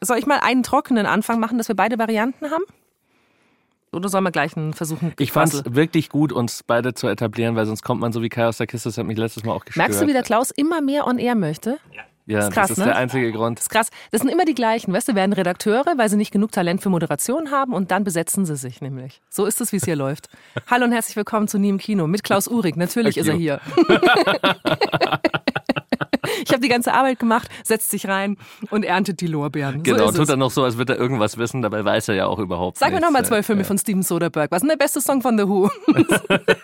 Soll ich mal einen trockenen Anfang machen, dass wir beide Varianten haben? Oder sollen wir gleich einen versuchen? Ich fand es wirklich gut, uns beide zu etablieren, weil sonst kommt man so wie Kai aus der Kiste. Das hat mich letztes Mal auch gestört. Merkst du, wie der Klaus immer mehr on air möchte? Ja. Ja, das ist, krass, das ist ne? der einzige Grund. Das ist krass. Das sind immer die gleichen. Weißt du, werden Redakteure, weil sie nicht genug Talent für Moderation haben und dann besetzen sie sich nämlich. So ist es, wie es hier läuft. Hallo und herzlich willkommen zu Nie im Kino mit Klaus Uhrig. Natürlich ist er hier. Ich habe die ganze Arbeit gemacht, setzt sich rein und erntet die Lorbeeren. Genau, so tut er noch so, als würde er irgendwas wissen, dabei weiß er ja auch überhaupt Sag mir nochmal zwei Filme ja. von Steven Soderbergh. Was ist denn der beste Song von The Who?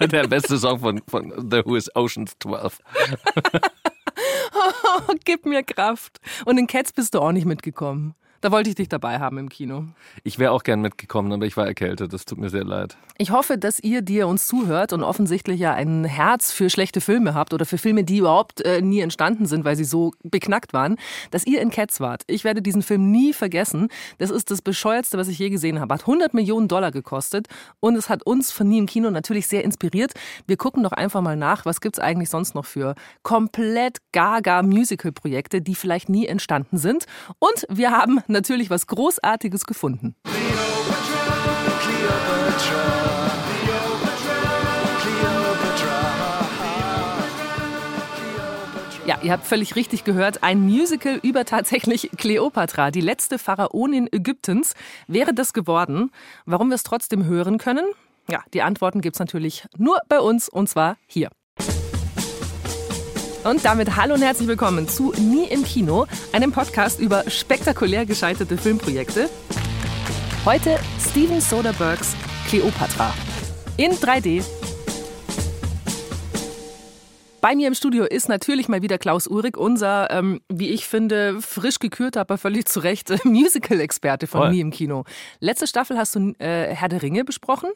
der beste Song von, von The Who ist Oceans 12. oh, gib mir Kraft. Und in Cats bist du auch nicht mitgekommen. Da wollte ich dich dabei haben im Kino. Ich wäre auch gern mitgekommen, aber ich war erkältet. Das tut mir sehr leid. Ich hoffe, dass ihr, die ihr uns zuhört und offensichtlich ja ein Herz für schlechte Filme habt oder für Filme, die überhaupt äh, nie entstanden sind, weil sie so beknackt waren, dass ihr in Cats wart. Ich werde diesen Film nie vergessen. Das ist das bescheuertste, was ich je gesehen habe. Hat 100 Millionen Dollar gekostet und es hat uns von nie im Kino natürlich sehr inspiriert. Wir gucken doch einfach mal nach, was gibt es eigentlich sonst noch für komplett gaga Musical-Projekte, die vielleicht nie entstanden sind. Und wir haben natürlich was Großartiges gefunden. Ja, ihr habt völlig richtig gehört. Ein Musical über tatsächlich Kleopatra, die letzte Pharaonin Ägyptens. Wäre das geworden? Warum wir es trotzdem hören können? Ja, die Antworten gibt es natürlich nur bei uns und zwar hier. Und damit hallo und herzlich willkommen zu Nie im Kino, einem Podcast über spektakulär gescheiterte Filmprojekte. Heute Steven Soderberghs Cleopatra in 3D. Bei mir im Studio ist natürlich mal wieder Klaus Uhrig, unser, ähm, wie ich finde, frisch gekürter, aber völlig zu Recht, Musical-Experte von Nie im Kino. Letzte Staffel hast du äh, Herr der Ringe besprochen.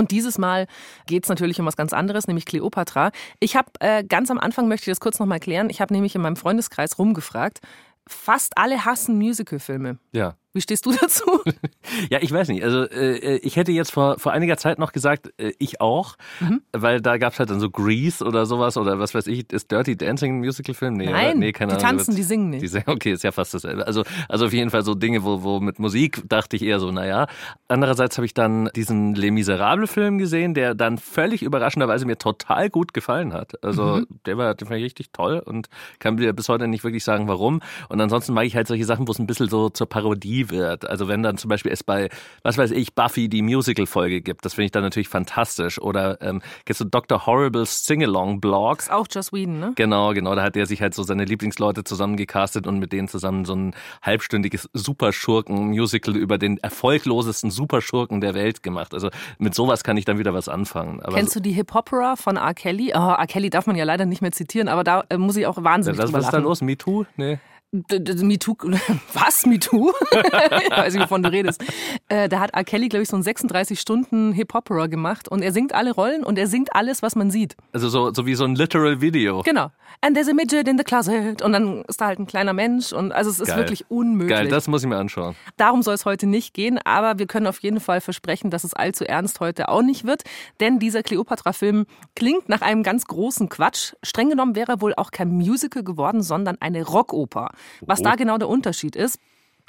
Und dieses Mal geht es natürlich um was ganz anderes, nämlich Kleopatra. Ich habe äh, ganz am Anfang, möchte ich das kurz nochmal klären, ich habe nämlich in meinem Freundeskreis rumgefragt. Fast alle hassen Musicalfilme. Ja. Wie stehst du dazu? ja, ich weiß nicht. Also äh, ich hätte jetzt vor, vor einiger Zeit noch gesagt, äh, ich auch, mhm. weil da gab es halt dann so Grease oder sowas oder was weiß ich, ist Dirty Dancing ein Musical-Film? Nee, Nein, nee, keine die tanzen, die singen nicht. Die, okay, ist ja fast dasselbe. Also, also auf jeden Fall so Dinge, wo, wo mit Musik dachte ich eher so, naja. Andererseits habe ich dann diesen Les Miserables-Film gesehen, der dann völlig überraschenderweise mir total gut gefallen hat. Also mhm. der war, der fand ich richtig toll und kann mir bis heute nicht wirklich sagen, warum. Und ansonsten mag ich halt solche Sachen, wo es ein bisschen so zur Parodie wird. Also wenn dann zum Beispiel es bei, was weiß ich, Buffy die Musical-Folge gibt, das finde ich dann natürlich fantastisch. Oder ähm, gibt du Dr. Horribles Sing-Along-Blogs. Auch Joss Whedon, ne? Genau, genau. Da hat er sich halt so seine Lieblingsleute zusammengecastet und mit denen zusammen so ein halbstündiges Superschurken-Musical über den erfolglosesten Superschurken der Welt gemacht. Also mit sowas kann ich dann wieder was anfangen. Aber Kennst du die Hip-Opera von R. Kelly? Oh, R. Kelly darf man ja leider nicht mehr zitieren, aber da äh, muss ich auch wahnsinnig ja, was, was ist da los? MeToo? Nee. MeToo, was MeToo? ich weiß nicht, wovon du redest. Äh, da hat R. Kelly, glaube ich, so einen 36 Stunden Hip-Hopera gemacht und er singt alle Rollen und er singt alles, was man sieht. Also so, so wie so ein literal Video. Genau. And there's a midget in the closet und dann ist da halt ein kleiner Mensch und also es ist Geil. wirklich unmöglich. Geil, das muss ich mir anschauen. Darum soll es heute nicht gehen, aber wir können auf jeden Fall versprechen, dass es allzu ernst heute auch nicht wird, denn dieser Cleopatra-Film klingt nach einem ganz großen Quatsch. Streng genommen wäre er wohl auch kein Musical geworden, sondern eine Rockoper. Was da genau der Unterschied ist,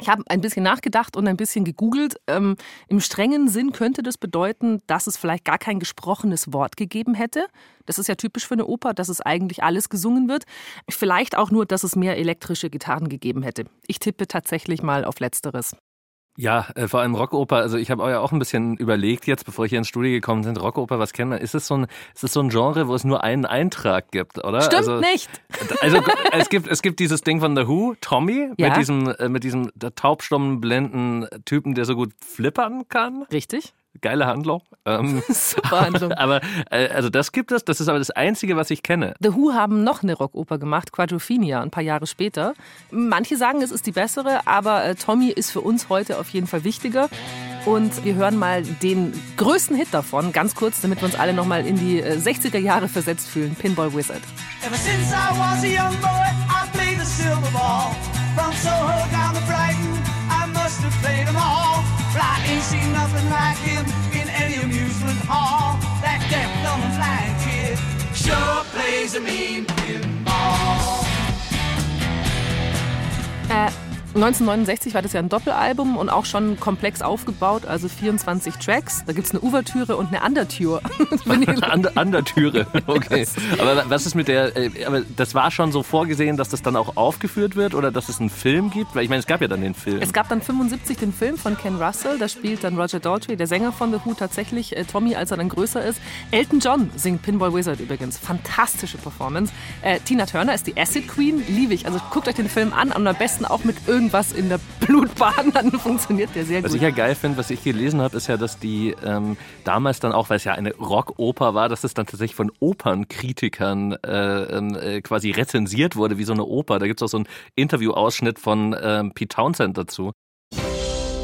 ich habe ein bisschen nachgedacht und ein bisschen gegoogelt. Ähm, Im strengen Sinn könnte das bedeuten, dass es vielleicht gar kein gesprochenes Wort gegeben hätte. Das ist ja typisch für eine Oper, dass es eigentlich alles gesungen wird. Vielleicht auch nur, dass es mehr elektrische Gitarren gegeben hätte. Ich tippe tatsächlich mal auf Letzteres. Ja, äh, vor allem Rockoper. Also ich habe auch ein bisschen überlegt jetzt, bevor ich hier ins Studio gekommen bin, Rockoper, was kennt man? Ist es so ein, ist es so ein Genre, wo es nur einen Eintrag gibt, oder? Stimmt also, nicht. Also es gibt, es gibt dieses Ding von The Who, Tommy, ja. mit diesem, äh, mit diesem taubstummen, blinden Typen, der so gut flippern kann. Richtig geile Handlung. Ähm, Super Handlung. aber äh, also das gibt es, das ist aber das Einzige, was ich kenne. The Who haben noch eine Rockoper gemacht, Quadrophenia, ein paar Jahre später. Manche sagen, es ist die bessere, aber äh, Tommy ist für uns heute auf jeden Fall wichtiger. Und wir hören mal den größten Hit davon, ganz kurz, damit wir uns alle nochmal in die äh, 60er Jahre versetzt fühlen. Pinball Wizard. Ever since I was a young boy, I played the silver ball. From Soho down to Brighton, ain't seen nothing like him in any amusement hall. That deaf, dumb, and blind kid sure plays a mean pinball. Äh, 1969 war das ja ein Doppelalbum und auch schon komplex aufgebaut, also 24 Tracks. Da gibt es eine Ouvertüre und eine Undertüre. Undertüre, okay. Aber was ist mit der, äh, aber das war schon so vorgesehen, dass das dann auch aufgeführt wird oder dass es einen Film gibt? Weil ich meine, es gab ja dann den Film. Es gab dann 75 den Film von Ken Russell, da spielt dann Roger Daltrey, der Sänger von The Who, tatsächlich äh, Tommy, als er dann größer ist. Elton John singt Pinball Wizard übrigens. Fantastische Performance. Äh, Tina Turner ist die Acid Queen, liebe ich. Also guckt euch den Film an und am besten auch mit irgendwas in der Blutbahn, dann funktioniert der sehr gut. Was ich ja geil finde, was ich gelesen habe, ist ja, dass die ähm, damals dann auch, weil es ja eine Rockoper war, dass es dann tatsächlich von Opernkritikern äh, ähm, äh, quasi rezensiert wurde, wie so eine Oper. Da gibt es auch so einen Interview-Ausschnitt von ähm, Pete Townsend dazu.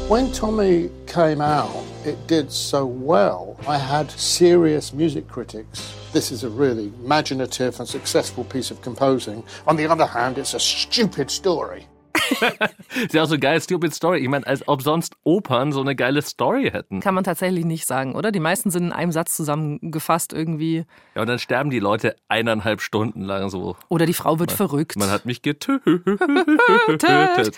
When Tommy came out, it did so well. I had serious music critics. This is a really imaginative and successful piece of composing. On the other hand, it's a stupid story. Ist ja auch so eine geile Stupid Story. Ich meine, als ob sonst Opern so eine geile Story hätten. Kann man tatsächlich nicht sagen, oder? Die meisten sind in einem Satz zusammengefasst irgendwie. Ja, und dann sterben die Leute eineinhalb Stunden lang so. Oder die Frau wird man, verrückt. Man hat mich getötet.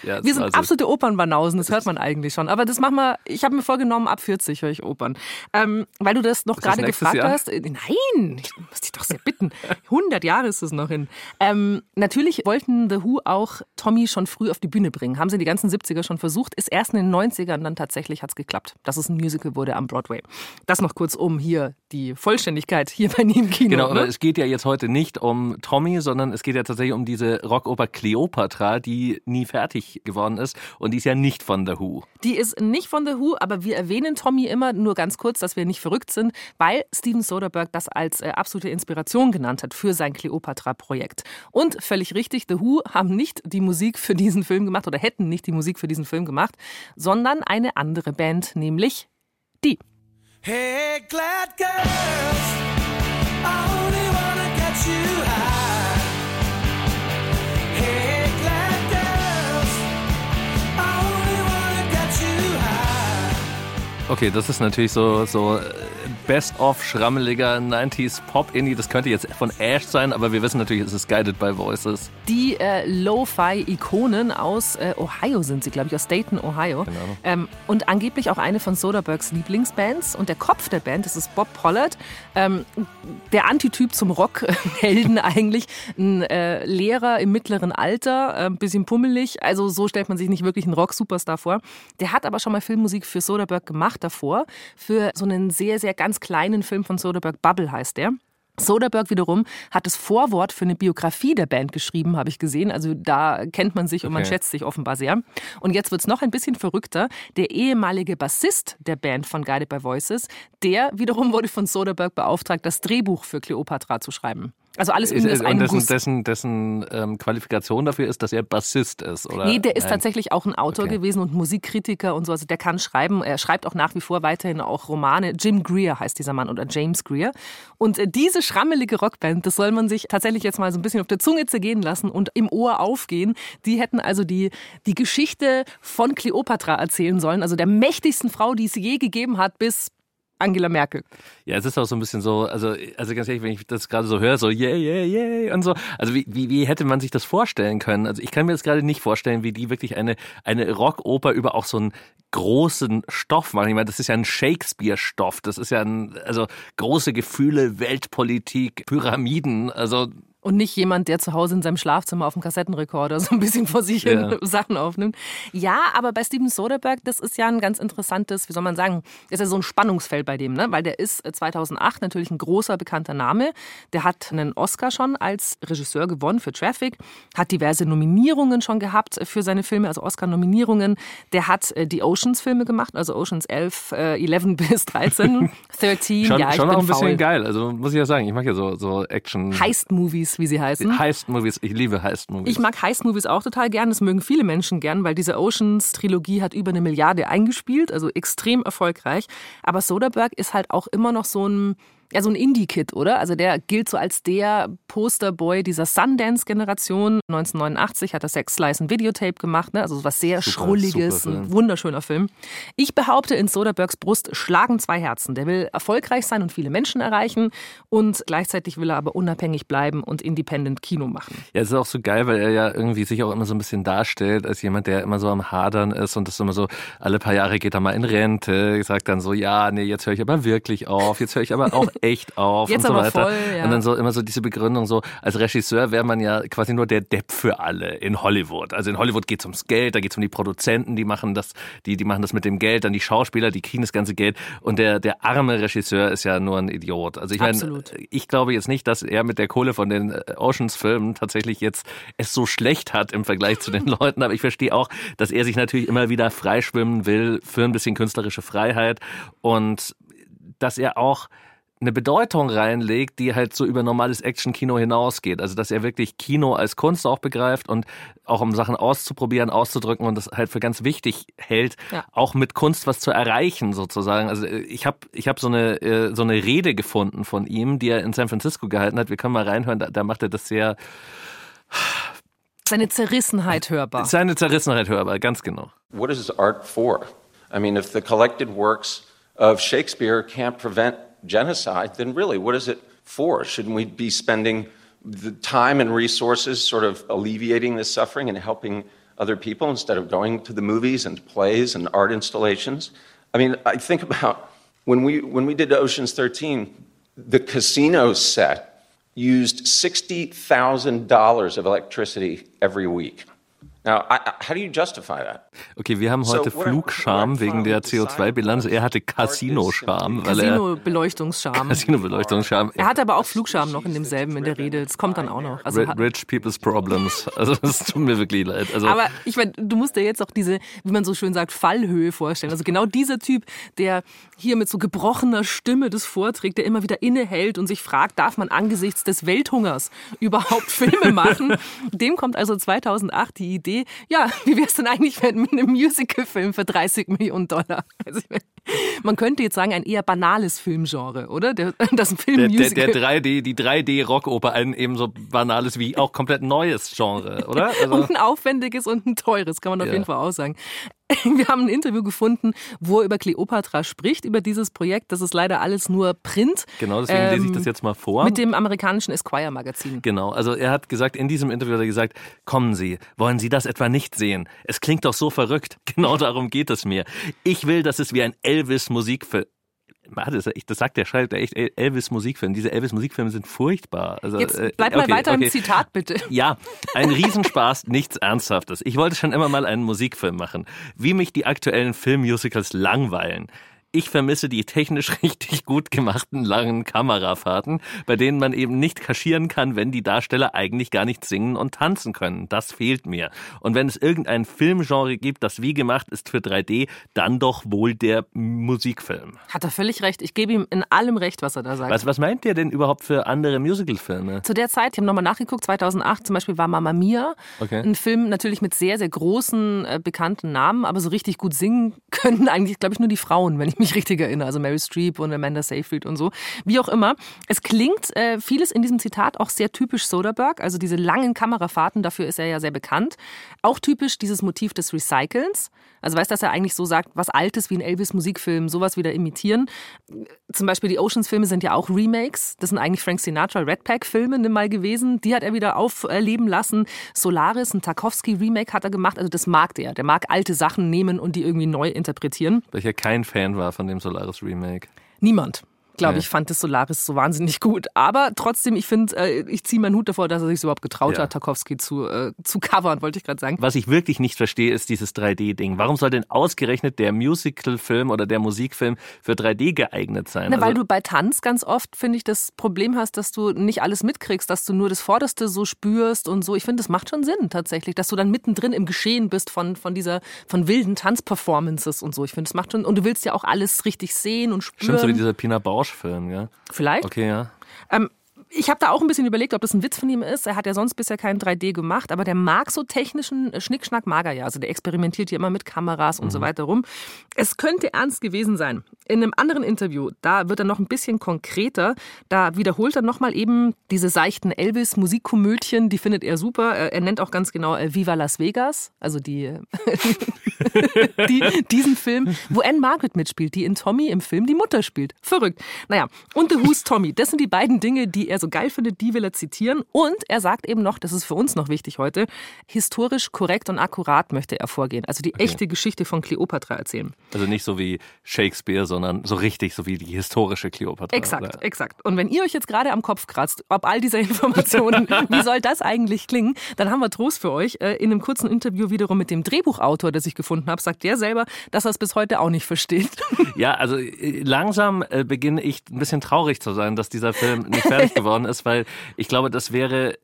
ja, Wir sind also absolute Opernbanausen, das hört man eigentlich schon. Aber das machen wir, ich habe mir vorgenommen, ab 40 höre ich Opern. Ähm, weil du das noch ist gerade gefragt Jahr? hast. Äh, nein, ich muss dich doch sehr bitten. 100 Jahre ist es noch hin. Ähm, natürlich wollten The Who auch Tommy schon früh auf die Bühne bringen. Haben sie die ganzen 70er schon versucht, ist erst in den 90ern dann tatsächlich hat es geklappt, dass es ein Musical wurde am Broadway. Das noch kurz um hier die Vollständigkeit hier bei im Kino. Genau, aber ne? es geht ja jetzt heute nicht um Tommy, sondern es geht ja tatsächlich um diese Rockoper Cleopatra, die nie fertig geworden ist und die ist ja nicht von The Who. Die ist nicht von The Who, aber wir erwähnen Tommy immer nur ganz kurz, dass wir nicht verrückt sind, weil Steven Soderbergh das als äh, absolute Inspiration genannt hat für sein Cleopatra-Projekt. Und völlig richtig, The Who haben nicht die Musik für diesen Film gemacht oder hätten nicht die Musik für diesen Film gemacht, sondern eine andere Band, nämlich die. Hey, glad girls, I only wanna get you high. Hey, glad girls, I only wanna get you high. Okay, das ist natürlich so, so äh, Best-of schrammeliger 90s Pop-Indie. Das könnte jetzt von Ash sein, aber wir wissen natürlich, es ist Guided by Voices. Die äh, Lo-Fi-Ikonen aus äh, Ohio sind sie, glaube ich, aus Dayton, Ohio. Genau. Ähm, und angeblich auch eine von Soderberghs Lieblingsbands. Und der Kopf der Band, das ist Bob Pollard, ähm, der Antityp zum Rockhelden eigentlich. Ein äh, Lehrer im mittleren Alter, ein äh, bisschen pummelig. Also so stellt man sich nicht wirklich einen Rock-Superstar vor. Der hat aber schon mal Filmmusik für Soderbergh gemacht davor. Für so einen sehr, sehr ganz kleinen Film von Soderbergh, Bubble heißt der. Soderbergh wiederum hat das Vorwort für eine Biografie der Band geschrieben, habe ich gesehen. Also da kennt man sich und man schätzt sich offenbar sehr. Und jetzt wird es noch ein bisschen verrückter. Der ehemalige Bassist der Band von Guided by Voices, der wiederum wurde von Soderbergh beauftragt, das Drehbuch für Cleopatra zu schreiben. Also alles irgendwie ist, und dessen, dessen, dessen ähm, Qualifikation dafür ist, dass er Bassist ist, oder? Nee, der ist Nein. tatsächlich auch ein Autor okay. gewesen und Musikkritiker und so. Also der kann schreiben. Er schreibt auch nach wie vor weiterhin auch Romane. Jim Greer heißt dieser Mann oder James Greer. Und äh, diese schrammelige Rockband, das soll man sich tatsächlich jetzt mal so ein bisschen auf der Zunge zergehen lassen und im Ohr aufgehen. Die hätten also die, die Geschichte von Kleopatra erzählen sollen, also der mächtigsten Frau, die es je gegeben hat, bis Angela Merkel. Ja, es ist auch so ein bisschen so, also, also ganz ehrlich, wenn ich das gerade so höre, so yeah, yeah, yeah und so, also wie, wie, wie hätte man sich das vorstellen können? Also ich kann mir das gerade nicht vorstellen, wie die wirklich eine, eine Rockoper über auch so einen großen Stoff machen. Ich meine, das ist ja ein Shakespeare-Stoff, das ist ja ein, also große Gefühle, Weltpolitik, Pyramiden, also und nicht jemand, der zu Hause in seinem Schlafzimmer auf dem Kassettenrekorder so ein bisschen vor sich hin ja. Sachen aufnimmt. Ja, aber bei Steven Soderbergh, das ist ja ein ganz interessantes, wie soll man sagen, ist ja so ein Spannungsfeld bei dem, ne? weil der ist 2008 äh, natürlich ein großer, bekannter Name. Der hat einen Oscar schon als Regisseur gewonnen für Traffic, hat diverse Nominierungen schon gehabt für seine Filme, also Oscar-Nominierungen. Der hat äh, die Oceans-Filme gemacht, also Oceans 11, äh, 11 bis 13, 13. schon, ja, ich schon auch ein bisschen faul. geil, also muss ich ja sagen, ich mag ja so, so Action. Heist-Movies Heist-Movies, wie sie heißen. Heist-Movies, ich liebe Heist-Movies. Ich mag Heist-Movies auch total gern, das mögen viele Menschen gern, weil diese Oceans-Trilogie hat über eine Milliarde eingespielt, also extrem erfolgreich. Aber Soderbergh ist halt auch immer noch so ein ja so ein Indie-Kid, oder? Also der gilt so als der Posterboy dieser Sundance-Generation. 1989 hat er Sex Slice ein Videotape gemacht, ne? also was sehr super, Schrulliges, super ein wunderschöner Film. Ich behaupte, in Soderbergs Brust schlagen zwei Herzen. Der will erfolgreich sein und viele Menschen erreichen und gleichzeitig will er aber unabhängig bleiben und independent Kino machen. Ja, es ist auch so geil, weil er ja irgendwie sich auch immer so ein bisschen darstellt als jemand, der immer so am Hadern ist und das immer so, alle paar Jahre geht er mal in Rente, sagt dann so, ja, nee, jetzt höre ich aber wirklich auf, jetzt höre ich aber auch echt auf jetzt und so weiter. Voll, ja. Und dann so immer so diese Begründung so, als Regisseur wäre man ja quasi nur der Depp für alle in Hollywood. Also in Hollywood geht es ums Geld, da geht es um die Produzenten, die machen das, die, die machen das mit dem Geld, dann die Schauspieler, die kriegen das ganze Geld und der, der arme Regisseur ist ja nur ein Idiot. Also ich meine, ich glaube jetzt nicht, dass er mit der Kohle von den äh, Oceans-Filmen tatsächlich jetzt es so schlecht hat im Vergleich zu den Leuten, aber ich verstehe auch, dass er sich natürlich immer wieder freischwimmen will für ein bisschen künstlerische Freiheit und dass er auch eine Bedeutung reinlegt, die halt so über normales Action-Kino hinausgeht. Also dass er wirklich Kino als Kunst auch begreift und auch um Sachen auszuprobieren, auszudrücken und das halt für ganz wichtig hält, ja. auch mit Kunst was zu erreichen sozusagen. Also äh, ich habe ich hab so eine äh, so eine Rede gefunden von ihm, die er in San Francisco gehalten hat. Wir können mal reinhören. Da, da macht er das sehr seine Zerrissenheit hörbar. Seine Zerrissenheit hörbar, ganz genau. What is art for? I mean, if the collected works of Shakespeare can't prevent genocide, then really, what is it for? Shouldn't we be spending the time and resources sort of alleviating this suffering and helping other people instead of going to the movies and plays and art installations? I mean, I think about when we, when we did Ocean's 13, the casino set used $60,000 of electricity every week. Now, how do you justify that? Okay, wir haben heute so, Flugscham wegen der CO2-Bilanz. Er hatte Casino-Scham. Casino-Beleuchtungsscham. Casino-Beleuchtungsscham. Er hat aber auch Flugscham noch in demselben in der Rede. Das kommt dann auch noch. Also, Rich People's Problems. Also es tut mir wirklich leid. Also, aber ich meine, du musst dir jetzt auch diese, wie man so schön sagt, Fallhöhe vorstellen. Also genau dieser Typ, der hier mit so gebrochener Stimme das vorträgt, der immer wieder innehält und sich fragt, darf man angesichts des Welthungers überhaupt Filme machen? Dem kommt also 2008 die Idee, Idee, ja, wie wäre es denn eigentlich mit einem Musical-Film für 30 Millionen Dollar? Also, man könnte jetzt sagen, ein eher banales Filmgenre, oder? Der, das Film der, der, der 3D, die 3D-Rockoper, ein eben so banales wie auch komplett neues Genre, oder? Also und ein aufwendiges und ein teures, kann man auf ja. jeden Fall auch sagen. Wir haben ein Interview gefunden, wo er über Cleopatra spricht, über dieses Projekt. Das ist leider alles nur Print. Genau, deswegen ähm, lese ich das jetzt mal vor. Mit dem amerikanischen Esquire-Magazin. Genau, also er hat gesagt, in diesem Interview hat er gesagt, kommen Sie, wollen Sie das etwa nicht sehen? Es klingt doch so verrückt. Genau darum geht es mir. Ich will, dass es wie ein Elvis-Musikfilm das, das sagt der schreibt echt Elvis Musikfilm. Diese Elvis Musikfilme sind furchtbar. Also, Jetzt äh, bleib okay, mal weiter okay. im Zitat bitte. Ja, ein Riesenspaß, nichts Ernsthaftes. Ich wollte schon immer mal einen Musikfilm machen. Wie mich die aktuellen Filmmusicals langweilen. Ich vermisse die technisch richtig gut gemachten langen Kamerafahrten, bei denen man eben nicht kaschieren kann, wenn die Darsteller eigentlich gar nicht singen und tanzen können. Das fehlt mir. Und wenn es irgendein Filmgenre gibt, das wie gemacht ist für 3D, dann doch wohl der Musikfilm. Hat er völlig recht. Ich gebe ihm in allem recht, was er da sagt. Was, was meint der denn überhaupt für andere Musicalfilme? Zu der Zeit, ich habe nochmal nachgeguckt, 2008 zum Beispiel war Mamma Mia. Okay. Ein Film natürlich mit sehr, sehr großen, äh, bekannten Namen, aber so richtig gut singen können eigentlich, glaube ich, nur die Frauen, wenn ich mich richtig erinnere. Also Mary Streep und Amanda Seyfried und so. Wie auch immer. Es klingt äh, vieles in diesem Zitat auch sehr typisch Soderbergh. Also diese langen Kamerafahrten, dafür ist er ja sehr bekannt. Auch typisch dieses Motiv des Recycelns. Also weißt, dass er eigentlich so sagt, was Altes wie ein Elvis-Musikfilm, sowas wieder imitieren. Zum Beispiel die Oceans-Filme sind ja auch Remakes. Das sind eigentlich Frank Sinatra Red Pack-Filme mal gewesen. Die hat er wieder aufleben lassen. Solaris, ein Tarkovsky-Remake hat er gemacht. Also das mag der. Der mag alte Sachen nehmen und die irgendwie neu interpretieren. Weil ich ja kein Fan war von dem Solaris Remake. Niemand glaube ich, fand das Solaris so wahnsinnig gut. Aber trotzdem, ich finde, äh, ich ziehe meinen Hut davor, dass er sich überhaupt getraut ja. hat, Tarkovsky zu, äh, zu covern, wollte ich gerade sagen. Was ich wirklich nicht verstehe, ist dieses 3D-Ding. Warum soll denn ausgerechnet der Musical-Film oder der Musikfilm für 3D geeignet sein? Na, also, weil du bei Tanz ganz oft, finde ich, das Problem hast, dass du nicht alles mitkriegst, dass du nur das Vorderste so spürst und so. Ich finde, das macht schon Sinn tatsächlich, dass du dann mittendrin im Geschehen bist von, von dieser, von wilden Tanzperformances und so. Ich finde, das macht schon, und du willst ja auch alles richtig sehen und spüren. Stimmt, so wie dieser Pina Bausch Film, ja? Vielleicht. Okay, ja. Ähm, ich habe da auch ein bisschen überlegt, ob das ein Witz von ihm ist. Er hat ja sonst bisher kein 3D gemacht, aber der mag so technischen Schnickschnack, mag er ja. Also der experimentiert hier immer mit Kameras und mhm. so weiter rum. Es könnte ernst gewesen sein. In einem anderen Interview, da wird er noch ein bisschen konkreter. Da wiederholt er nochmal eben diese seichten Elvis-Musikkomödien, die findet er super. Er nennt auch ganz genau äh, Viva Las Vegas, also die, die, diesen Film, wo Anne Margaret mitspielt, die in Tommy im Film die Mutter spielt. Verrückt. Naja, und The Who's Tommy. Das sind die beiden Dinge, die er so geil findet, die will er zitieren. Und er sagt eben noch, das ist für uns noch wichtig heute, historisch korrekt und akkurat möchte er vorgehen. Also die okay. echte Geschichte von Kleopatra erzählen. Also nicht so wie Shakespeare, sondern so richtig, so wie die historische Kleopatra. Exakt, oder? exakt. Und wenn ihr euch jetzt gerade am Kopf kratzt, ob all diese Informationen, wie soll das eigentlich klingen, dann haben wir Trost für euch. Äh, in einem kurzen Interview wiederum mit dem Drehbuchautor, das ich gefunden habe, sagt der selber, dass er es bis heute auch nicht versteht. Ja, also äh, langsam äh, beginne ich ein bisschen traurig zu sein, dass dieser Film nicht fertig geworden ist, weil ich glaube, das wäre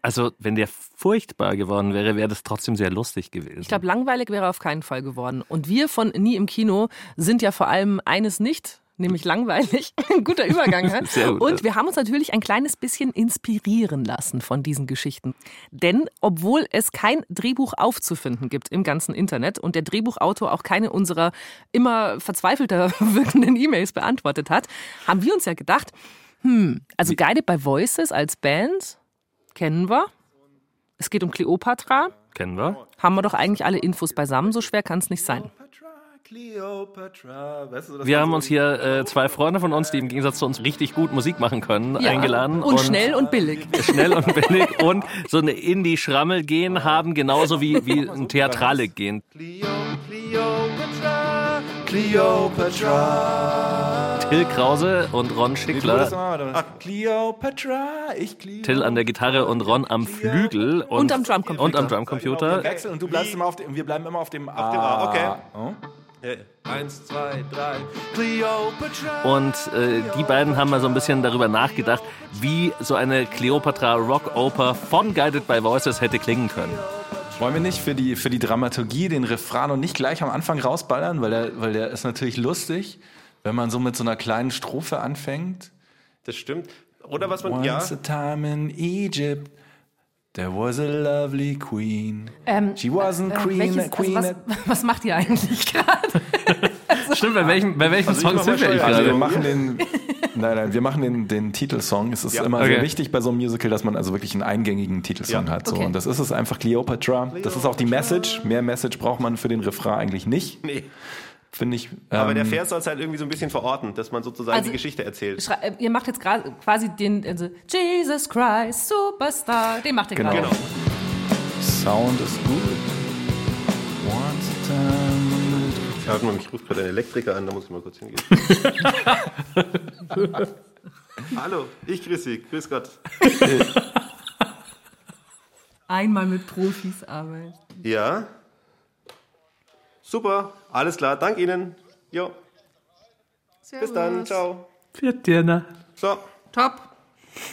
also, wenn der furchtbar geworden wäre, wäre das trotzdem sehr lustig gewesen. Ich glaube, langweilig wäre auf keinen Fall geworden. Und wir von Nie im Kino sind ja vor allem eines nicht, nämlich langweilig. Ein guter Übergang. Sehr gut. Und wir haben uns natürlich ein kleines bisschen inspirieren lassen von diesen Geschichten. Denn obwohl es kein Drehbuch aufzufinden gibt im ganzen Internet und der Drehbuchautor auch keine unserer immer verzweifelter wirkenden E-Mails beantwortet hat, haben wir uns ja gedacht, hm, also Guided by Voices als Band kennen wir. Es geht um Cleopatra. Kennen wir. Haben wir doch eigentlich alle Infos beisammen, so schwer kann es nicht sein. Weißt du, wir haben uns hier äh, zwei Freunde von uns, die im Gegensatz zu uns richtig gut Musik machen können, ja. eingeladen. Und, und, schnell und billig. Schnell und billig und so eine Indie-Schrammel gehen haben, genauso wie, wie ein Theatrale gehen. Cleopatra, Cleopatra. Till Krause und Ron Schickler. Ach, Cleopatra, ich Cleopatra. Till an der Gitarre und Ron am Flügel. Und, und am Drumcomputer. Und am Drumcomputer. Und du bleibst immer auf dem, wir bleiben immer auf dem A. Auf dem A, okay. Oh. Eins, zwei, drei. Cleopatra. Und äh, die beiden haben mal so ein bisschen darüber nachgedacht, wie so eine Cleopatra Rock Oper von Guided by Voices hätte klingen können. Wollen wir nicht für die, für die Dramaturgie den Refrain und nicht gleich am Anfang rausballern, weil der, weil der ist natürlich lustig, wenn man so mit so einer kleinen Strophe anfängt. Das stimmt. Oder was man Once ja. a time in Egypt. There was a lovely queen. Ähm, She wasn't äh, queen, welches, queen also was, was, macht ihr eigentlich gerade? also, Stimmt, bei welchem, bei welchem also Song sind wir gerade? Also wir machen den, nein, nein, wir machen den, den Titelsong. Es ist ja, immer okay. sehr wichtig bei so einem Musical, dass man also wirklich einen eingängigen Titelsong ja. hat. So. Okay. Und das ist es einfach Cleopatra. Das ist auch die Message. Mehr Message braucht man für den Refrain eigentlich nicht. Nee finde ich. Ähm, Aber der ähm, Vers soll es halt irgendwie so ein bisschen verorten, dass man sozusagen also, die Geschichte erzählt. Äh, ihr macht jetzt gerade quasi den also Jesus Christ Superstar, den macht ihr genau. gerade. Genau. Sound ist gut. Warte mal, mich ruft gerade ein Elektriker an, da muss ich mal kurz hingehen. Hallo, ich grüße Sie, grüß Gott. Einmal mit Profis arbeiten. Ja. Super, alles klar, dank Ihnen. Jo. Servus. Bis dann, ciao. Viertierner. So. Top.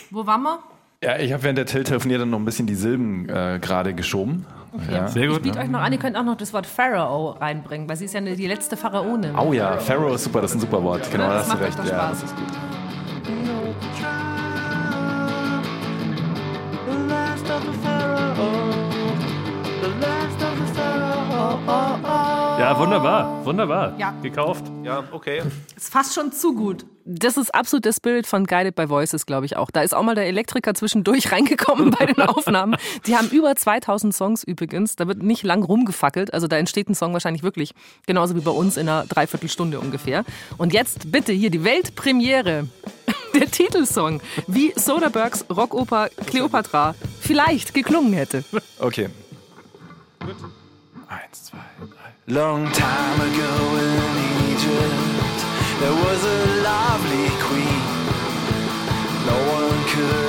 Wo waren wir? Ja, ich habe während der Till telefoniert dann noch ein bisschen die Silben äh, gerade geschoben. Okay. Ja. Sehr gut. Ich biete euch noch an, ihr könnt auch noch das Wort Pharaoh reinbringen, weil sie ist ja die letzte Pharaonin. Oh ja, Pharaoh ist super, das ist ein super Wort. Genau, ja, das hast du recht. Ja, das ist gut. The last of the Pharaoh, the last of the Pharaoh. Oh, oh, oh. Ja, wunderbar, wunderbar. Ja. Gekauft. Ja, okay. Ist fast schon zu gut. Das ist absolut das Bild von Guided by Voices, glaube ich auch. Da ist auch mal der Elektriker zwischendurch reingekommen bei den Aufnahmen. Die haben über 2000 Songs übrigens. Da wird nicht lang rumgefackelt. Also da entsteht ein Song wahrscheinlich wirklich genauso wie bei uns in einer Dreiviertelstunde ungefähr. Und jetzt bitte hier die Weltpremiere. Der Titelsong, wie Soderbergs Rockoper Cleopatra vielleicht geklungen hätte. Okay. Gut. Eins, zwei, Long time ago in Egypt, there was a lovely queen. No one could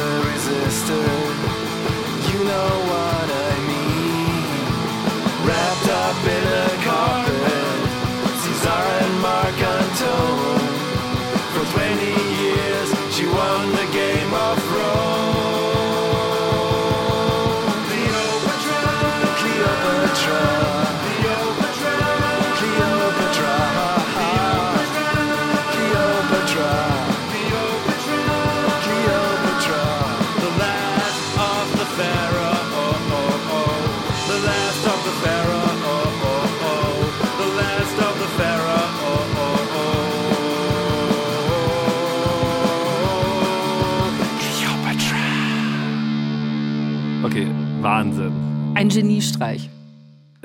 Ein Geniestreich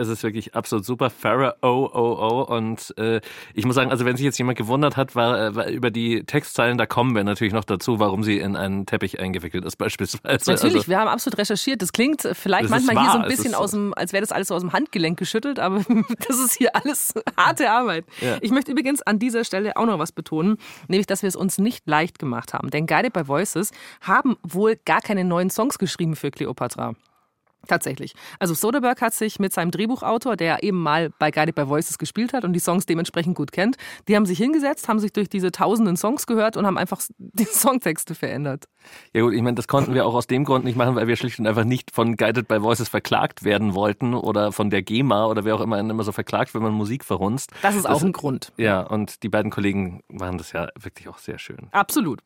es ist wirklich absolut super. Farah O O O und äh, ich muss sagen, also wenn sich jetzt jemand gewundert hat, war, äh, war, über die Textzeilen, da kommen wir natürlich noch dazu, warum sie in einen Teppich eingewickelt ist beispielsweise. Natürlich, also, wir haben absolut recherchiert. Das klingt vielleicht das manchmal hier so ein bisschen aus dem, als wäre das alles so aus dem Handgelenk geschüttelt, aber das ist hier alles harte Arbeit. Ja. Ich möchte übrigens an dieser Stelle auch noch was betonen, nämlich, dass wir es uns nicht leicht gemacht haben. Denn Guided by Voices haben wohl gar keine neuen Songs geschrieben für Cleopatra. Tatsächlich. Also Soderbergh hat sich mit seinem Drehbuchautor, der eben mal bei Guided by Voices gespielt hat und die Songs dementsprechend gut kennt, die haben sich hingesetzt, haben sich durch diese tausenden Songs gehört und haben einfach die Songtexte verändert. Ja gut, ich meine, das konnten wir auch aus dem Grund nicht machen, weil wir schlicht und einfach nicht von Guided by Voices verklagt werden wollten oder von der GEMA oder wer auch immer immer so verklagt, wenn man Musik verhunzt. Das ist das, auch ein Grund. Ja, und die beiden Kollegen waren das ja wirklich auch sehr schön. Absolut.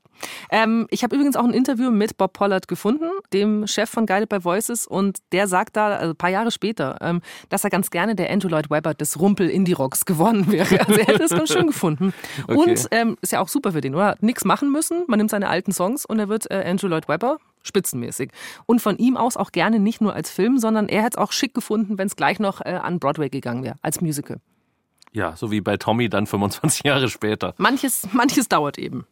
Ähm, ich habe übrigens auch ein Interview mit Bob Pollard gefunden, dem Chef von Guided by Voices, und der sagt da, also ein paar Jahre später, ähm, dass er ganz gerne der Andrew Lloyd Webber des Rumpel Indie Rocks geworden wäre. Also er hätte es ganz schön gefunden. Okay. Und ähm, ist ja auch super für den, oder? Nichts machen müssen, man nimmt seine alten Songs und er wird äh, Andrew Lloyd Webber spitzenmäßig. Und von ihm aus auch gerne nicht nur als Film, sondern er hätte es auch schick gefunden, wenn es gleich noch äh, an Broadway gegangen wäre, als Musical. Ja, so wie bei Tommy dann 25 Jahre später. Manches, manches dauert eben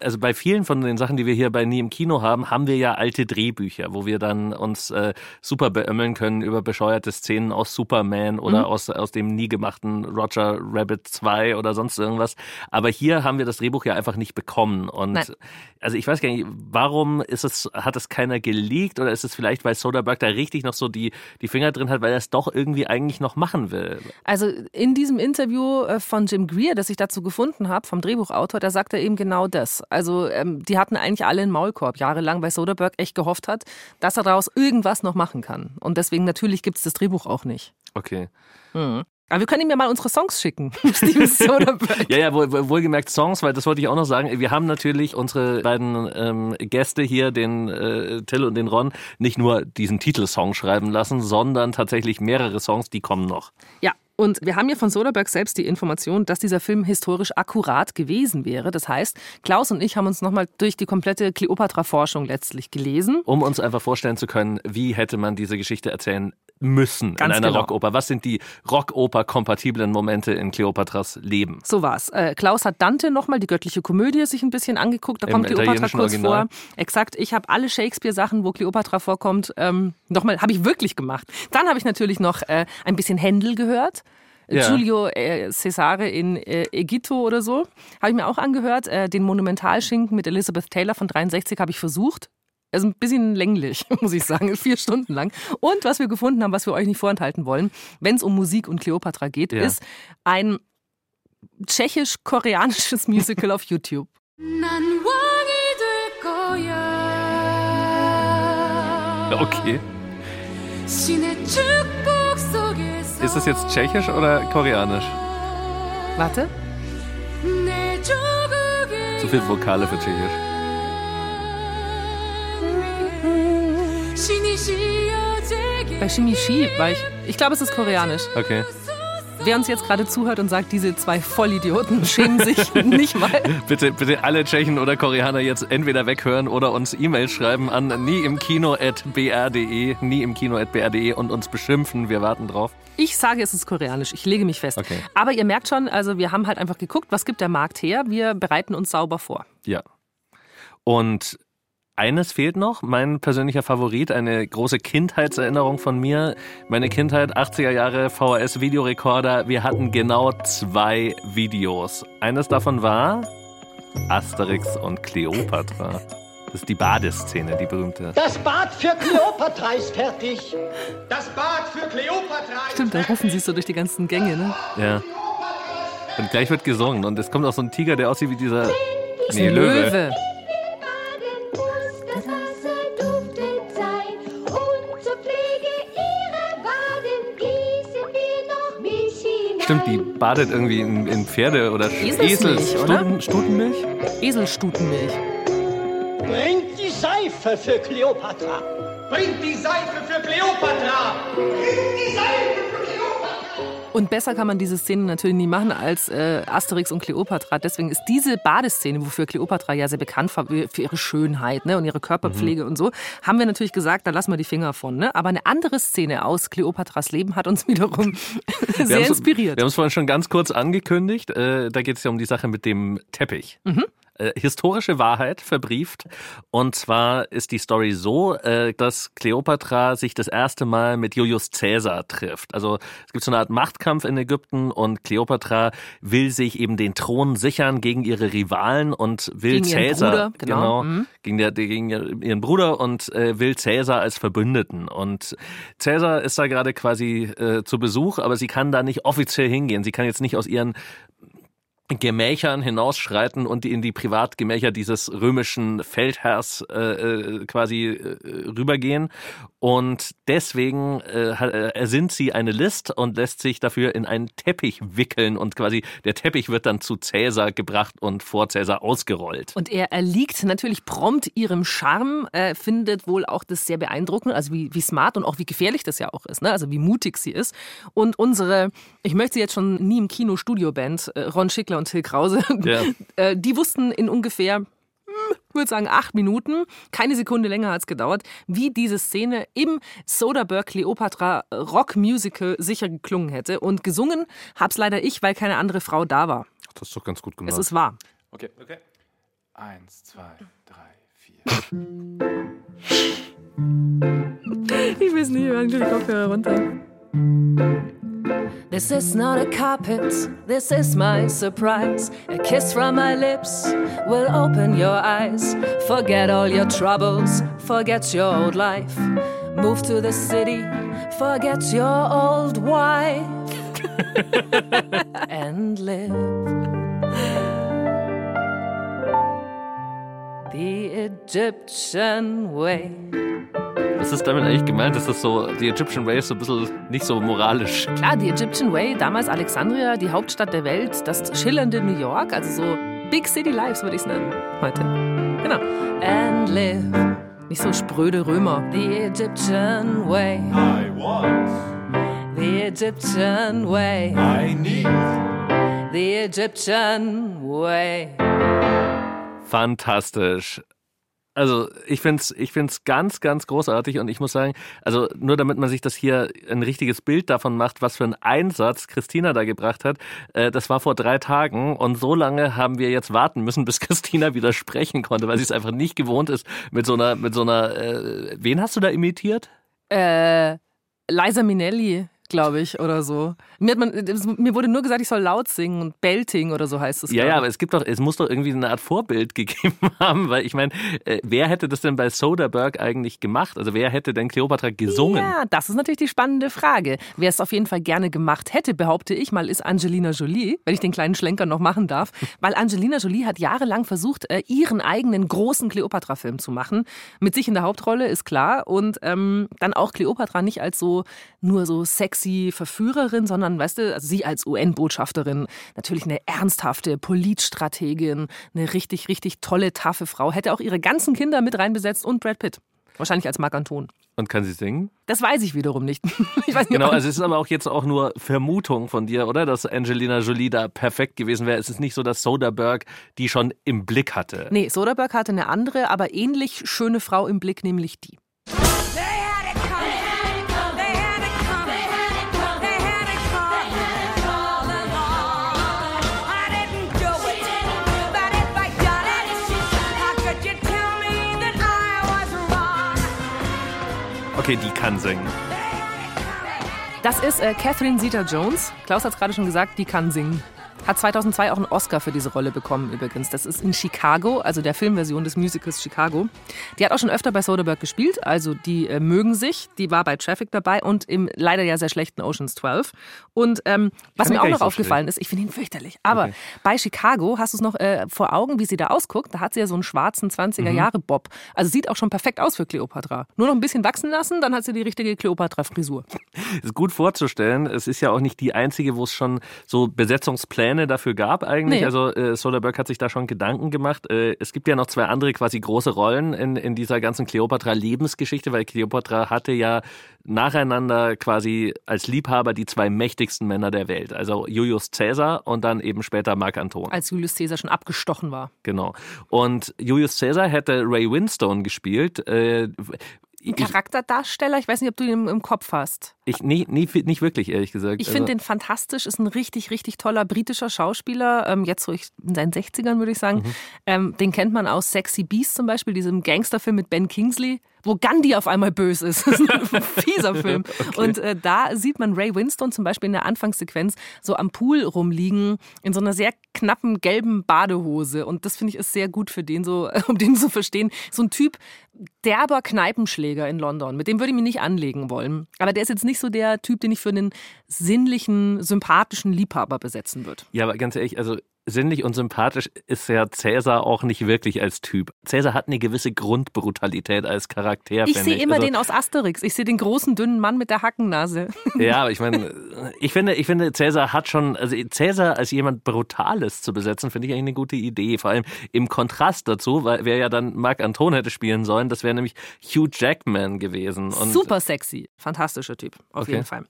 also bei vielen von den Sachen, die wir hier bei Nie im Kino haben, haben wir ja alte Drehbücher, wo wir dann uns äh, super beömmeln können über bescheuerte Szenen aus Superman oder mhm. aus, aus dem nie gemachten Roger Rabbit 2 oder sonst irgendwas. Aber hier haben wir das Drehbuch ja einfach nicht bekommen. Und Nein. also ich weiß gar nicht, warum ist es, hat es keiner geleakt oder ist es vielleicht, weil Soderbergh da richtig noch so die, die Finger drin hat, weil er es doch irgendwie eigentlich noch machen will? Also in diesem Interview äh, von Jim Greer, das ich dazu gefunden habe, vom Drehbuchautor, da sagt er eben genau das. Also ähm, die hatten eigentlich alle einen Maulkorb jahrelang, weil Soderbergh echt gehofft hat, dass er daraus irgendwas noch machen kann. Und deswegen natürlich gibt es das Drehbuch auch nicht. Okay. Mhm. Aber wir können ihm ja mal unsere Songs schicken. Ja, ja, wohl, wohlgemerkt Songs, weil das wollte ich auch noch sagen. Wir haben natürlich unsere beiden ähm, Gäste hier, den äh, Till und den Ron, nicht nur diesen Titelsong schreiben lassen, sondern tatsächlich mehrere Songs, die kommen noch. Ja, und wir haben ja von Soderbergh selbst die Information, dass dieser Film historisch akkurat gewesen wäre. Das heißt, Klaus und ich haben uns nochmal durch die komplette Kleopatra-Forschung letztlich gelesen. Um uns einfach vorstellen zu können, wie hätte man diese Geschichte erzählen müssen Ganz in einer genau. Rockoper. Was sind die Rockoper-kompatiblen Momente in Kleopatras Leben? So war's. Äh, Klaus hat Dante nochmal die göttliche Komödie sich ein bisschen angeguckt. Da Im kommt Kleopatra kurz Original. vor. Exakt. Ich habe alle Shakespeare-Sachen, wo Kleopatra vorkommt, ähm, nochmal, habe ich wirklich gemacht. Dann habe ich natürlich noch äh, ein bisschen Händel gehört ja. Giulio äh, Cesare in äh, Egitto oder so. Habe ich mir auch angehört. Äh, den Monumentalschinken mit Elizabeth Taylor von 63 habe ich versucht. Er ist ein bisschen länglich, muss ich sagen, vier Stunden lang. Und was wir gefunden haben, was wir euch nicht vorenthalten wollen, wenn es um Musik und Kleopatra geht, ja. ist ein tschechisch-koreanisches Musical auf YouTube. Okay. Ist das jetzt tschechisch oder koreanisch? Warte. Zu viel Vokale für tschechisch. Bei Shimishi war ich. Ich glaube, es ist koreanisch. Okay. Wer uns jetzt gerade zuhört und sagt, diese zwei Vollidioten schämen sich nicht mal. bitte, bitte alle Tschechen oder Koreaner jetzt entweder weghören oder uns E-Mails schreiben an nieimkino.br.de, nieimkino.br.de und uns beschimpfen. Wir warten drauf. Ich sage, es ist koreanisch. Ich lege mich fest. Okay. Aber ihr merkt schon, also wir haben halt einfach geguckt, was gibt der Markt her. Wir bereiten uns sauber vor. Ja. Und eines fehlt noch, mein persönlicher Favorit, eine große Kindheitserinnerung von mir. Meine Kindheit, 80er Jahre, VHS-Videorekorder. Wir hatten genau zwei Videos. Eines davon war Asterix und Cleopatra. Das ist die Badeszene, die berühmte. Das Bad für Cleopatra ist fertig. Das Bad für Cleopatra ist Stimmt, da rufen sie so durch die ganzen Gänge, ne? Ja. Und gleich wird gesungen. Und es kommt auch so ein Tiger, der aussieht wie dieser... Nee, Löwe. Löwe. Stimmt, die badet irgendwie in, in Pferde- oder Eselsmilch, Esel? Stutenmilch? Eselstutenmilch. Bringt die Seife für Kleopatra. Bringt die Seife für Kleopatra. Bringt die Seife für Kleopatra. Und besser kann man diese Szene natürlich nie machen als äh, Asterix und Kleopatra. Deswegen ist diese Badeszene, wofür Kleopatra ja sehr bekannt war, für ihre Schönheit ne, und ihre Körperpflege mhm. und so, haben wir natürlich gesagt, da lassen wir die Finger von. Ne? Aber eine andere Szene aus Kleopatras Leben hat uns wiederum sehr inspiriert. Wir haben es vorhin schon ganz kurz angekündigt. Äh, da geht es ja um die Sache mit dem Teppich. Mhm. Äh, historische Wahrheit verbrieft. Und zwar ist die Story so, äh, dass Kleopatra sich das erste Mal mit Julius Caesar trifft. Also es gibt so eine Art Machtkampf in Ägypten und Kleopatra will sich eben den Thron sichern gegen ihre Rivalen und will gegen Caesar Bruder, genau, genau mhm. gegen, der, gegen ihren Bruder und äh, will Caesar als Verbündeten. Und Caesar ist da gerade quasi äh, zu Besuch, aber sie kann da nicht offiziell hingehen. Sie kann jetzt nicht aus ihren Gemächern hinausschreiten und in die Privatgemächer dieses römischen Feldherrs äh, äh quasi äh, rübergehen. Und deswegen äh, äh, ersinnt sie eine List und lässt sich dafür in einen Teppich wickeln und quasi der Teppich wird dann zu Cäsar gebracht und vor Cäsar ausgerollt. Und er erliegt natürlich prompt ihrem Charme, äh, findet wohl auch das sehr beeindruckend, also wie, wie smart und auch wie gefährlich das ja auch ist, ne? also wie mutig sie ist. Und unsere, ich möchte sie jetzt schon nie im Kino Studio-Band, äh, Ron Schickler und Till Krause, ja. äh, die wussten in ungefähr ich würde sagen acht Minuten, keine Sekunde länger hat es gedauert, wie diese Szene im Soderbergh Cleopatra Rock Musical sicher geklungen hätte. Und gesungen hab's leider ich, weil keine andere Frau da war. Das ist doch ganz gut gemacht. Es ist wahr. Okay. Okay. Eins, zwei, drei, vier. ich will es nie hören, die Kopfhörer runter. This is not a carpet, this is my surprise. A kiss from my lips will open your eyes. Forget all your troubles, forget your old life. Move to the city, forget your old wife. and live. The Egyptian way. Was ist damit eigentlich gemeint? Ist das so, die Egyptian Way ist so ein bisschen nicht so moralisch? Klar, die Egyptian Way, damals Alexandria, die Hauptstadt der Welt, das schillernde New York, also so Big City Lives würde ich es nennen heute. Genau. And live. Nicht so spröde Römer. The Egyptian Way. I want. The Egyptian Way. I need. The Egyptian Way. Fantastisch also ich finde es ich find's ganz, ganz großartig und ich muss sagen, also nur damit man sich das hier ein richtiges Bild davon macht, was für einen Einsatz Christina da gebracht hat, äh, das war vor drei Tagen und so lange haben wir jetzt warten müssen, bis Christina wieder sprechen konnte, weil sie es einfach nicht gewohnt ist mit so einer, mit so einer, äh, wen hast du da imitiert? Äh, Liza Minnelli glaube ich, oder so. Mir, man, mir, wurde nur gesagt, ich soll laut singen und Belting oder so heißt es. Ja, ja, aber es gibt doch, es muss doch irgendwie eine Art Vorbild gegeben haben, weil ich meine, äh, wer hätte das denn bei Soderbergh eigentlich gemacht? Also wer hätte denn Cleopatra gesungen? Ja, das ist natürlich die spannende Frage. Wer es auf jeden Fall gerne gemacht hätte, behaupte ich mal, ist Angelina Jolie, wenn ich den kleinen Schlenker noch machen darf, weil Angelina Jolie hat jahrelang versucht, äh, ihren eigenen großen Cleopatra-Film zu machen. Mit sich in der Hauptrolle ist klar und ähm, dann auch Cleopatra nicht als so nur so sexy sexy Verführerin, sondern, weißt du, also sie als UN-Botschafterin, natürlich eine ernsthafte Politstrategin, eine richtig, richtig tolle, taffe Frau, hätte auch ihre ganzen Kinder mit reinbesetzt und Brad Pitt. Wahrscheinlich als Marc Anton. Und kann sie singen? Das weiß ich wiederum nicht. ich weiß nicht genau, also es ist aber auch jetzt auch nur Vermutung von dir, oder? Dass Angelina Jolie da perfekt gewesen wäre. Es ist nicht so, dass Soderbergh die schon im Blick hatte. Nee, Soderbergh hatte eine andere, aber ähnlich schöne Frau im Blick, nämlich die. Okay, die kann singen. Das ist äh, Catherine Zeta-Jones. Klaus hat es gerade schon gesagt, die kann singen. Hat 2002 auch einen Oscar für diese Rolle bekommen übrigens. Das ist in Chicago, also der Filmversion des Musicals Chicago. Die hat auch schon öfter bei Soderbergh gespielt, also die äh, mögen sich. Die war bei Traffic dabei und im leider ja sehr schlechten Oceans 12. Und ähm, was mir auch noch so aufgefallen schlecht. ist, ich finde ihn fürchterlich. Aber okay. bei Chicago hast du es noch äh, vor Augen, wie sie da ausguckt. Da hat sie ja so einen schwarzen 20er-Jahre-Bob. Also sieht auch schon perfekt aus für Cleopatra. Nur noch ein bisschen wachsen lassen, dann hat sie die richtige Cleopatra-Frisur. Ist gut vorzustellen. Es ist ja auch nicht die einzige, wo es schon so Besetzungspläne Pläne dafür gab eigentlich. Nee. Also äh, Soderbergh hat sich da schon Gedanken gemacht. Äh, es gibt ja noch zwei andere quasi große Rollen in, in dieser ganzen Cleopatra-Lebensgeschichte, weil Cleopatra hatte ja nacheinander quasi als Liebhaber die zwei mächtigsten Männer der Welt. Also Julius Caesar und dann eben später Mark Anton. Als Julius Caesar schon abgestochen war. Genau. Und Julius Caesar hätte Ray Winstone gespielt. Äh, Charakterdarsteller, ich weiß nicht, ob du ihn im, im Kopf hast. Ich nie, nie, nicht wirklich, ehrlich gesagt. Ich finde den fantastisch, ist ein richtig, richtig toller britischer Schauspieler. Ähm, jetzt so ich, in seinen 60ern, würde ich sagen. Mhm. Ähm, den kennt man aus Sexy Beast zum Beispiel, diesem Gangsterfilm mit Ben Kingsley, wo Gandhi auf einmal böse ist. Das ist ein fieser Film. Und äh, da sieht man Ray Winstone zum Beispiel in der Anfangssequenz so am Pool rumliegen, in so einer sehr knappen gelben Badehose. Und das finde ich ist sehr gut für den, so, um den zu verstehen. So ein Typ, derber Kneipenschläger in London. Mit dem würde ich mich nicht anlegen wollen. Aber der ist jetzt nicht so der Typ, den ich für einen sinnlichen, sympathischen Liebhaber besetzen würde. Ja, aber ganz ehrlich, also sinnlich und sympathisch ist ja Cäsar auch nicht wirklich als Typ. Cäsar hat eine gewisse Grundbrutalität als Charakter. Ich sehe immer also, den aus Asterix. Ich sehe den großen, dünnen Mann mit der Hackennase. Ja, aber ich meine, ich finde, ich finde, Cäsar hat schon, also Cäsar als jemand Brutales zu besetzen, finde ich eigentlich eine gute Idee. Vor allem im Kontrast dazu, weil wer ja dann Marc Anton hätte spielen sollen, das wäre nämlich Hugh Jackman gewesen. Und Super sexy. Fantastischer Typ, auf Okay. jeden Fall.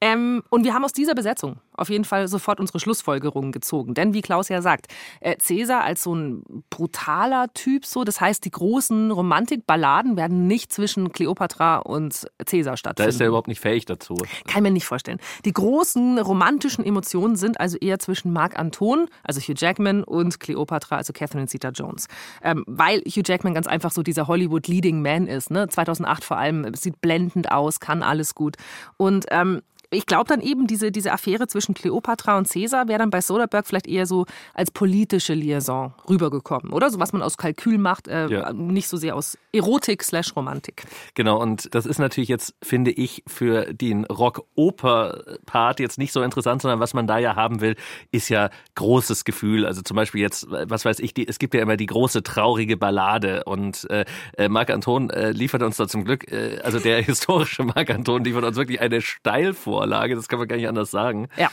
Ähm, und wir haben aus dieser Besetzung auf jeden Fall sofort unsere Schlussfolgerungen gezogen. Denn wie Klaus ja sagt, äh, Cäsar als so ein brutaler Typ, so, das heißt, die großen Romantikballaden werden nicht zwischen Kleopatra und Cäsar da stattfinden. ist er überhaupt nicht fähig dazu. Kann ich mir nicht vorstellen. Die großen romantischen Emotionen sind also eher zwischen Mark Anton, also Hugh Jackman, und Cleopatra, also Catherine Zeta-Jones. Ähm, weil Hugh Jackman ganz einfach so dieser Hollywood-Leading Man ist. Ne? 2008 vor allem, sieht blendend aus, kann alles gut. Und ähm, ich glaube dann eben, diese, diese Affäre zwischen Cleopatra und Caesar wäre dann bei Soderbergh vielleicht eher so als politische Liaison rübergekommen, oder? So was man aus Kalkül macht, äh, Ja. nicht so sehr aus Erotik slash Romantik. Genau, und das ist natürlich jetzt, finde ich, für den Rock-Oper-Part jetzt nicht so interessant, sondern was man da ja haben will, ist ja großes Gefühl. Also zum Beispiel jetzt, was weiß ich, die, es gibt ja immer die große traurige Ballade und äh, äh, Marc Anton äh, liefert uns da zum Glück, äh, also der historische Marc Anton liefert uns wirklich eine Steilvorlage, das kann man gar nicht anders sagen. Ja.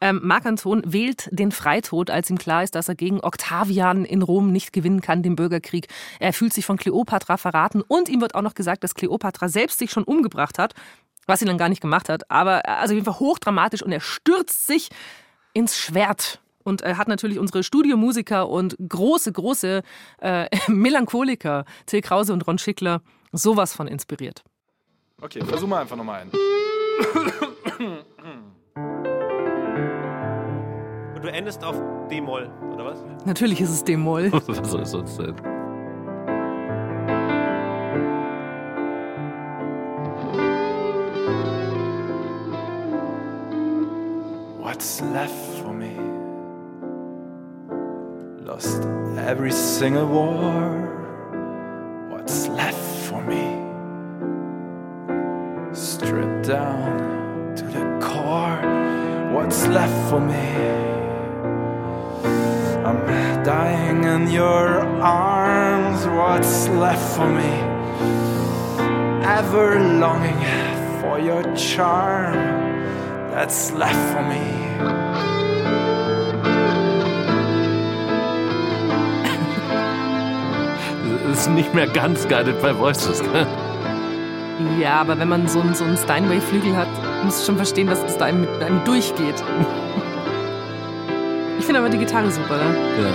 Ähm, Marc Anton wählt den Freitod, als ihm klar ist, dass er gegen Octavian in Rom nicht gewinnen kann, den Bürgerkrieg. Er fühlt sich von Kleopatra verraten und ihm wird auch noch gesagt, dass Kleopatra selbst sich schon umgebracht hat, was sie dann gar nicht gemacht hat. Aber äh, also auf jeden Fall hochdramatisch und er stürzt sich ins Schwert. Und er hat natürlich unsere Studiomusiker und große, große äh, Melancholiker, Till Krause und Ron Schickler, sowas von inspiriert. Okay, versuch mal einfach nochmal einen. du endest auf D-Moll, oder was? Natürlich ist es D-Moll. Was soll es sonst sein? What's left for me? Lost every single war. What's left for me? Stripped down to the core. What's left for me? I'm dying in your arms. What's left for me? Ever longing for your charm that's left for me. Das ist nicht mehr ganz Guided by Voices. ne? Ja, aber wenn man so einen, so einen Steinway-Flügel hat, muss schon verstehen, dass es da einem, mit einem durchgeht. Ich finde aber die Gitarre super, ne? Ja.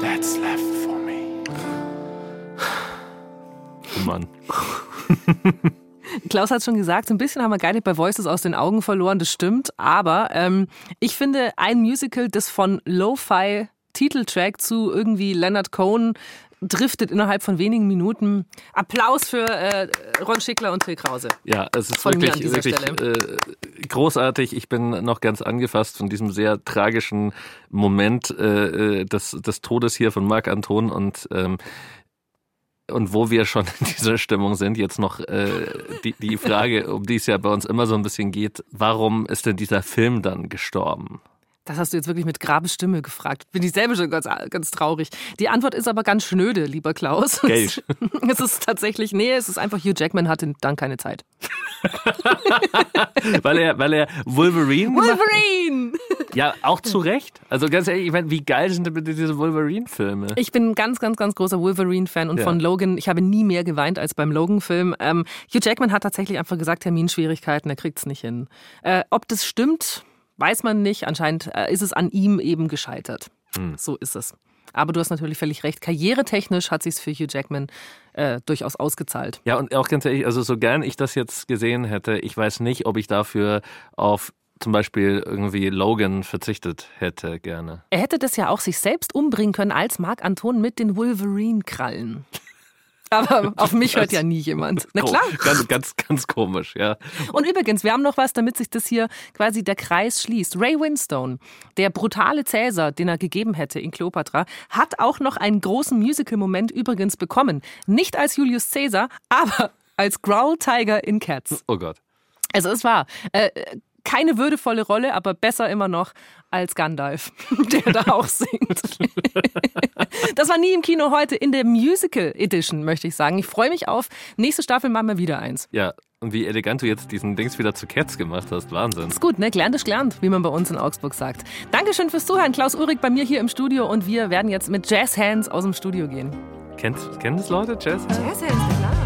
That's left for me. Oh Mann. Klaus hat schon gesagt, so ein bisschen haben wir Guided by Voices aus den Augen verloren, das stimmt. Aber ähm, ich finde ein Musical, das von Lo-Fi Titeltrack zu irgendwie Leonard Cohen driftet innerhalb von wenigen Minuten. Applaus für äh, Ron Schickler und Till Krause. Ja, es ist Von wirklich, wirklich äh, großartig. Ich bin noch ganz angefasst von diesem sehr tragischen Moment äh, äh, des, des Todes hier von Marc Anton und ähm, und wo wir schon in dieser Stimmung sind, jetzt noch äh, die, die Frage, um die es ja bei uns immer so ein bisschen geht, warum ist denn dieser Film dann gestorben? Das hast du jetzt wirklich mit Grabesstimme gefragt. Bin ich selber schon ganz, ganz traurig. Die Antwort ist aber ganz schnöde, lieber Klaus. Geld. Es ist tatsächlich, nee, es ist einfach, Hugh Jackman hatte dann keine Zeit. weil er, weil er Wolverine. Wolverine! Ja, auch zu Recht. Also ganz ehrlich, ich meine, wie geil sind denn bitte diese Wolverine-Filme? Ich bin ein ganz, ganz, ganz großer Wolverine-Fan und Ja. von Logan, ich habe nie mehr geweint als beim Logan-Film. Ähm, Hugh Jackman hat tatsächlich einfach gesagt, Terminschwierigkeiten, er kriegt es nicht hin. Äh, ob das stimmt, weiß man nicht. Anscheinend äh, ist es an ihm eben gescheitert. Hm. So ist es. Aber du hast natürlich völlig recht. Karrieretechnisch hat sich's für Hugh Jackman äh, durchaus ausgezahlt. Ja, und auch ganz ehrlich, also so gern ich das jetzt gesehen hätte, ich weiß nicht, ob ich dafür auf zum Beispiel irgendwie Logan verzichtet hätte, gerne. Er hätte das ja auch sich selbst umbringen können als Marc Anton mit den Wolverine-Krallen. Aber auf mich hört ja nie jemand. Na klar. Ganz, ganz, ganz komisch, ja. Und übrigens, wir haben noch was, damit sich das hier quasi der Kreis schließt. Ray Winstone, der brutale Cäsar, den er gegeben hätte in Cleopatra, hat auch noch einen großen Musical-Moment übrigens bekommen. Nicht als Julius Caesar, aber als Growl Tiger in Cats. Oh Gott. Also es war äh, keine würdevolle Rolle, aber besser immer noch als Gandalf, der da auch singt. das war nie im Kino heute in der Musical Edition, möchte ich sagen. Ich freue mich auf nächste Staffel machen wir wieder eins. Ja, und wie elegant du jetzt diesen Dings wieder zu Cats gemacht hast. Wahnsinn. Ist gut, ne? Gelernt ist gelernt, wie man bei uns in Augsburg sagt. Dankeschön fürs Zuhören. Klaus Uhrig bei mir hier im Studio und wir werden jetzt mit Jazz Hands aus dem Studio gehen. Kennt, kennen das Leute, Jazz? Jazz Hands, klar.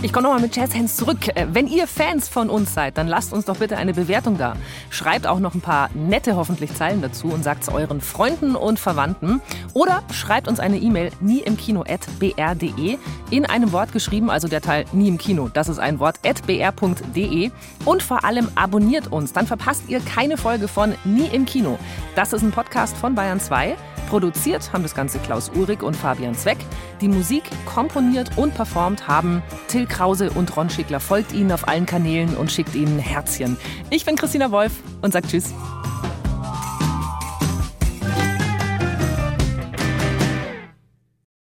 Ich komme nochmal mit Jazz Hands zurück. Äh, Wenn ihr Fans von uns seid, dann lasst uns doch bitte eine Bewertung da. Schreibt auch noch ein paar nette hoffentlich Zeilen dazu und sagt es euren Freunden und Verwandten. Oder schreibt uns eine E-Mail nie im Kino at br.de in einem Wort geschrieben, also der Teil nie im Kino. Das ist ein Wort at br.de. Und vor allem abonniert uns, dann verpasst ihr keine Folge von Nie im Kino. Das ist ein Podcast von Bayern 2. Produziert haben das Ganze Klaus Uhrig und Fabian Zweck. Die Musik komponiert und performt haben Till Krause und Ron Schickler. Folgt ihnen auf allen Kanälen und schickt ihnen Herzchen. Ich bin Christina Wolf und sag Tschüss.